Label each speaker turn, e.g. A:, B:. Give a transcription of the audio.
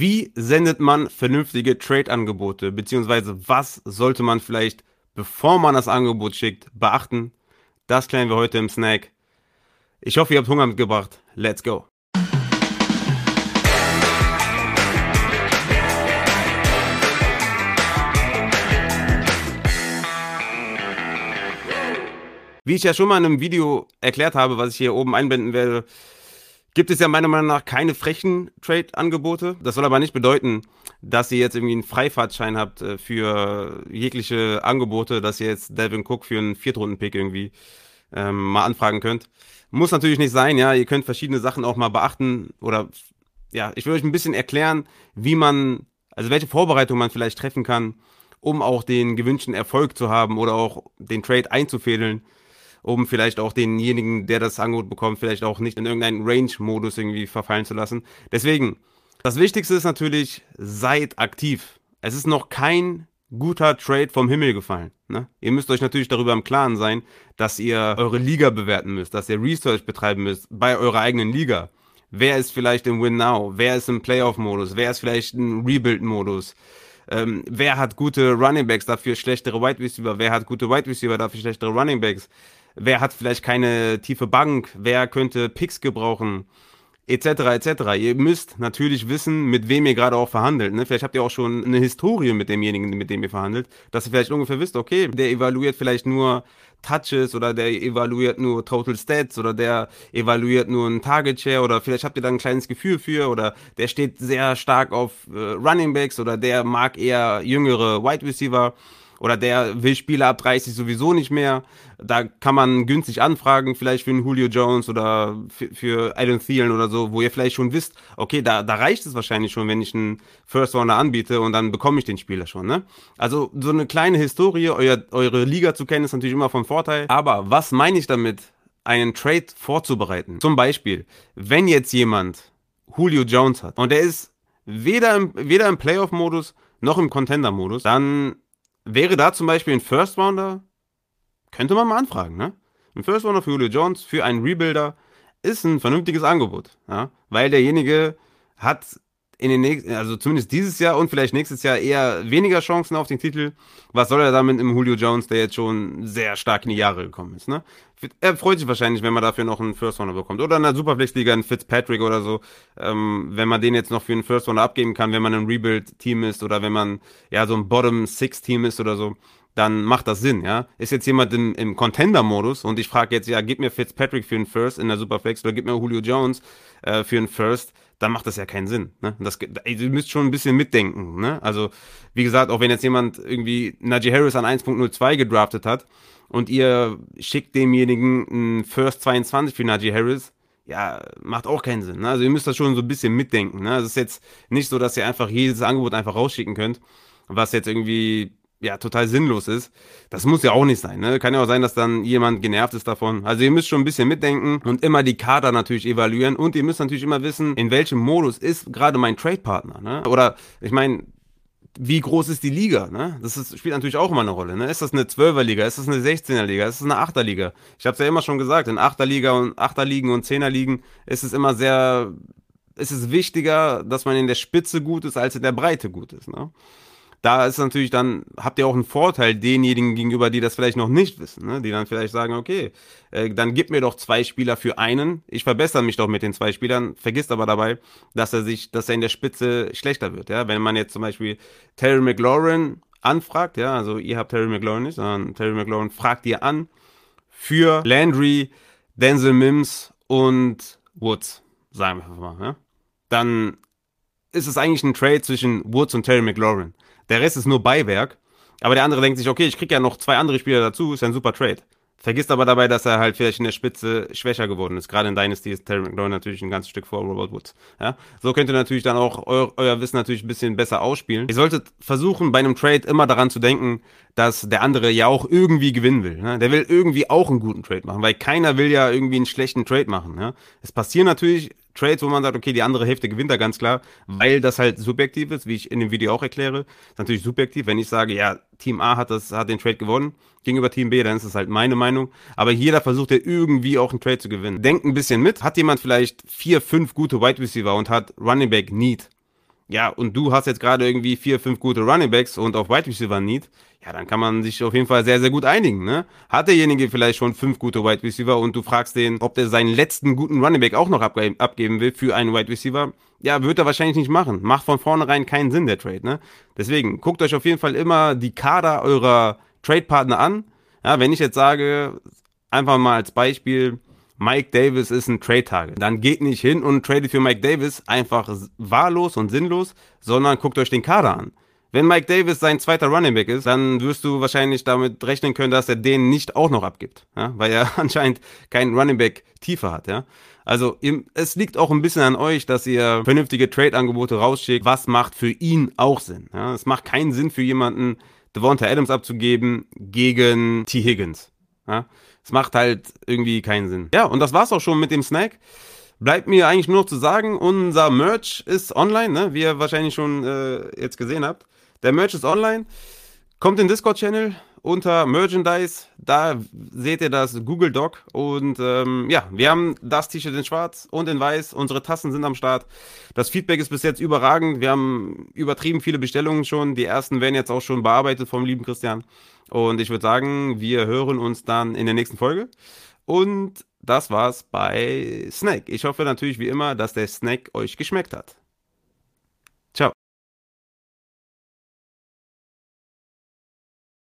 A: Wie sendet man vernünftige Trade-Angebote? Beziehungsweise was sollte man vielleicht, bevor man das Angebot schickt, beachten? Das klären wir heute im Snack. Ich hoffe, ihr habt Hunger mitgebracht. Let's go. Wie ich ja schon mal in einem Video erklärt habe, was ich hier oben einblenden werde, gibt es ja meiner Meinung nach keine frechen Trade-Angebote. Das soll aber nicht bedeuten, dass ihr jetzt irgendwie einen Freifahrtschein habt äh, für jegliche Angebote, dass ihr jetzt Devin Cook für einen Viertrunden-Pick irgendwie ähm, mal anfragen könnt. Muss natürlich nicht sein, ja. Ihr könnt verschiedene Sachen auch mal beachten oder ja, ich will euch ein bisschen erklären, wie man, also welche Vorbereitung man vielleicht treffen kann, um auch den gewünschten Erfolg zu haben oder auch den Trade einzufädeln um vielleicht auch denjenigen, der das Angebot bekommt, vielleicht auch nicht in irgendeinen Range-Modus irgendwie verfallen zu lassen. Deswegen, das Wichtigste ist natürlich, seid aktiv. Es ist noch kein guter Trade vom Himmel gefallen. Ne? Ihr müsst euch natürlich darüber im Klaren sein, dass ihr eure Liga bewerten müsst, dass ihr Research betreiben müsst bei eurer eigenen Liga. Wer ist vielleicht im Win Now? Wer ist im Playoff-Modus? Wer ist vielleicht im Rebuild-Modus? Ähm, wer hat gute Running Backs, dafür schlechtere Wide Receiver? Wer hat gute Wide Receiver, dafür schlechtere Running Backs? Wer hat vielleicht keine tiefe Bank, wer könnte Picks gebrauchen, etc. etc. Ihr müsst natürlich wissen, mit wem ihr gerade auch verhandelt. Ne? Vielleicht habt ihr auch schon eine Historie mit demjenigen, mit dem ihr verhandelt, dass ihr vielleicht ungefähr wisst, okay, der evaluiert vielleicht nur Touches oder der evaluiert nur Total Stats oder der evaluiert nur ein Target Share oder vielleicht habt ihr da ein kleines Gefühl für oder der steht sehr stark auf äh, Running Backs oder der mag eher jüngere Wide Receiver oder der will Spieler ab 30 sowieso nicht mehr. Da kann man günstig anfragen, vielleicht für einen Julio Jones oder für, für Adam Thielen oder so, wo ihr vielleicht schon wisst, okay, da, da reicht es wahrscheinlich schon, wenn ich einen First Rounder anbiete und dann bekomme ich den Spieler schon. Ne? Also so eine kleine Historie, euer, eure Liga zu kennen, ist natürlich immer von Vorteil. Aber was meine ich damit, einen Trade vorzubereiten? Zum Beispiel, wenn jetzt jemand Julio Jones hat und der ist weder im, weder im Playoff-Modus noch im Contender-Modus, dann wäre da zum Beispiel ein First Rounder, könnte man mal anfragen, ne? Ein First Rounder für Julio Jones, für einen Rebuilder, ist ein vernünftiges Angebot, ja? Weil derjenige hat in den nächsten, also zumindest dieses Jahr und vielleicht nächstes Jahr eher weniger Chancen auf den Titel. Was soll er damit im Julio Jones, der jetzt schon sehr stark in die Jahre gekommen ist, ne? Er freut sich wahrscheinlich, wenn man dafür noch einen First Runner bekommt. Oder in der Superflex-Liga einen Fitzpatrick oder so. Ähm, wenn man den jetzt noch für einen First Runner abgeben kann, wenn man ein Rebuild-Team ist oder wenn man ja so ein Bottom-Six-Team ist oder so dann macht das Sinn, ja. Ist jetzt jemand im, im Contender-Modus und ich frage jetzt, ja, gib mir Fitzpatrick für einen First in der Superflex oder gib mir Julio Jones äh, für einen First, dann macht das ja keinen Sinn. Ne? Das, ihr müsst schon ein bisschen mitdenken. Ne? Also, wie gesagt, auch wenn jetzt jemand irgendwie Najee Harris an 1.02 gedraftet hat und ihr schickt demjenigen einen First 22 für Najee Harris, ja, macht auch keinen Sinn. Ne? Also ihr müsst das schon so ein bisschen mitdenken. Ne? Also es ist jetzt nicht so, dass ihr einfach jedes Angebot einfach rausschicken könnt, was jetzt irgendwie ja total sinnlos ist. Das muss ja auch nicht sein. Ne? Kann ja auch sein, dass dann jemand genervt ist davon. Also ihr müsst schon ein bisschen mitdenken und immer die Kader natürlich evaluieren und ihr müsst natürlich immer wissen, in welchem Modus ist gerade mein Trade-Partner. Ne? Oder ich meine, wie groß ist die Liga? Ne? Das ist, spielt natürlich auch immer eine Rolle. Ne? Ist das eine 12er-Liga? Ist das eine 16er-Liga? Ist das eine 8er-Liga? Ich habe es ja immer schon gesagt, in 8er-Liga und 8er-Ligen und 10er-Ligen ist es immer sehr, ist es wichtiger, dass man in der Spitze gut ist, als in der Breite gut ist. Ne? Da ist natürlich dann, habt ihr auch einen Vorteil denjenigen gegenüber, die das vielleicht noch nicht wissen, ne? die dann vielleicht sagen, okay, äh, dann gib mir doch zwei Spieler für einen, ich verbessere mich doch mit den zwei Spielern, vergisst aber dabei, dass er sich, dass er in der Spitze schlechter wird, ja, wenn man jetzt zum Beispiel Terry McLaurin anfragt, ja, also ihr habt Terry McLaurin nicht, sondern Terry McLaurin fragt ihr an für Landry, Denzel Mims und Woods, sagen wir einfach mal, ja? dann ist es eigentlich ein Trade zwischen Woods und Terry McLaurin. Der Rest ist nur Beiwerk. Aber der andere denkt sich, okay, ich krieg ja noch zwei andere Spieler dazu, ist ja ein super Trade. Vergisst aber dabei, dass er halt vielleicht in der Spitze schwächer geworden ist. Gerade in Dynasty ist Terry McLaurin natürlich ein ganzes Stück vor Robert Woods. Ja? So könnt ihr natürlich dann auch eu euer Wissen natürlich ein bisschen besser ausspielen. Ihr solltet versuchen, bei einem Trade immer daran zu denken, dass der andere ja auch irgendwie gewinnen will. Ne? Der will irgendwie auch einen guten Trade machen, weil keiner will ja irgendwie einen schlechten Trade machen. Ja? Es passieren natürlich Trades, wo man sagt, okay, die andere Hälfte gewinnt da ganz klar, weil das halt subjektiv ist, wie ich in dem Video auch erkläre. ist natürlich subjektiv, wenn ich sage, ja, Team A hat das, hat den Trade gewonnen gegenüber Team B, dann ist das halt meine Meinung. Aber jeder versucht ja irgendwie auch einen Trade zu gewinnen. Denkt ein bisschen mit. Hat jemand vielleicht vier, fünf gute Wide Receiver und hat Running Back Need? Ja, und du hast jetzt gerade irgendwie vier, fünf gute Running Backs und auf Wide Receiver Need, ja, dann kann man sich auf jeden Fall sehr, sehr gut einigen, ne? Hat derjenige vielleicht schon fünf gute Wide Receiver und du fragst den, ob der seinen letzten guten Running Back auch noch abge abgeben will für einen Wide Receiver, ja, wird er wahrscheinlich nicht machen. Macht von vornherein keinen Sinn, der Trade, ne? Deswegen, guckt euch auf jeden Fall immer die Kader eurer Trade-Partner an. Ja, wenn ich jetzt sage, einfach mal als Beispiel, Mike Davis ist ein Trade-Target. Dann geht nicht hin und tradet für Mike Davis einfach wahllos und sinnlos, sondern guckt euch den Kader an. Wenn Mike Davis sein zweiter Running Back ist, dann wirst du wahrscheinlich damit rechnen können, dass er den nicht auch noch abgibt, ja? weil er anscheinend keinen Running Back tiefer hat. Ja? Also es liegt auch ein bisschen an euch, dass ihr vernünftige Trade-Angebote rausschickt. Was macht für ihn auch Sinn? Ja? Es macht keinen Sinn für jemanden, Devonta Adams abzugeben gegen T. Higgins. Ja? Es macht halt irgendwie keinen Sinn. Ja, und das war's auch schon mit dem Snack. Bleibt mir eigentlich nur noch zu sagen, unser Merch ist online, ne? wie ihr wahrscheinlich schon äh, jetzt gesehen habt. Der Merch ist online. Kommt in den Discord-Channel unter Merchandise. Da seht ihr das Google Doc. Und ähm, ja, wir haben das T-Shirt in schwarz und in weiß. Unsere Tassen sind am Start. Das Feedback ist bis jetzt überragend. Wir haben übertrieben viele Bestellungen schon. Die ersten werden jetzt auch schon bearbeitet vom lieben Christian. Und ich würde sagen, wir hören uns dann in der nächsten Folge. Und das war's bei Snack. Ich hoffe natürlich wie immer, dass der Snack euch geschmeckt hat.